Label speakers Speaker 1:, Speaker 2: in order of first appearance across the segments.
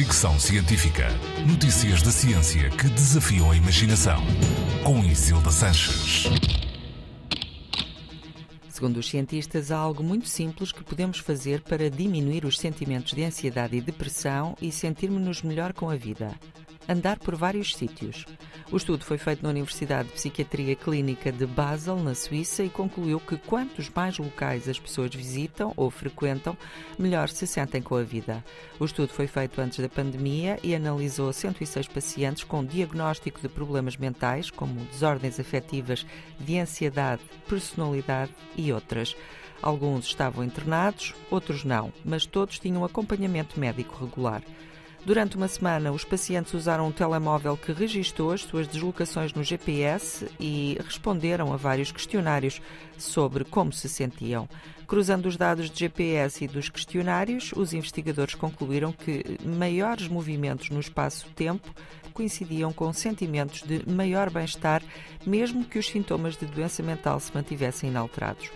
Speaker 1: Fricção Científica. Notícias da ciência que desafiam a imaginação. Com Isilda Sanches.
Speaker 2: Segundo os cientistas, há algo muito simples que podemos fazer para diminuir os sentimentos de ansiedade e depressão e sentirmos-nos melhor com a vida andar por vários sítios. O estudo foi feito na Universidade de Psiquiatria Clínica de Basel, na Suíça, e concluiu que quantos mais locais as pessoas visitam ou frequentam, melhor se sentem com a vida. O estudo foi feito antes da pandemia e analisou 106 pacientes com diagnóstico de problemas mentais, como desordens afetivas, de ansiedade, personalidade e outras. Alguns estavam internados, outros não, mas todos tinham acompanhamento médico regular. Durante uma semana, os pacientes usaram um telemóvel que registou as suas deslocações no GPS e responderam a vários questionários sobre como se sentiam. Cruzando os dados de GPS e dos questionários, os investigadores concluíram que maiores movimentos no espaço-tempo coincidiam com sentimentos de maior bem-estar, mesmo que os sintomas de doença mental se mantivessem inalterados.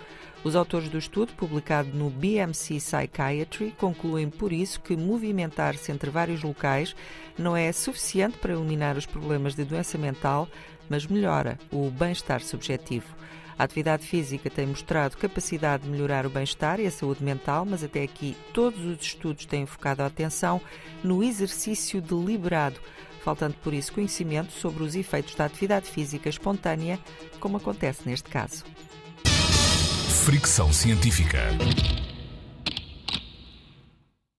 Speaker 2: Os autores do estudo, publicado no BMC Psychiatry, concluem por isso que movimentar-se entre vários locais não é suficiente para eliminar os problemas de doença mental, mas melhora o bem-estar subjetivo. A atividade física tem mostrado capacidade de melhorar o bem-estar e a saúde mental, mas até aqui todos os estudos têm focado a atenção no exercício deliberado, faltando por isso conhecimento sobre os efeitos da atividade física espontânea, como acontece neste caso.
Speaker 1: Fricção Científica.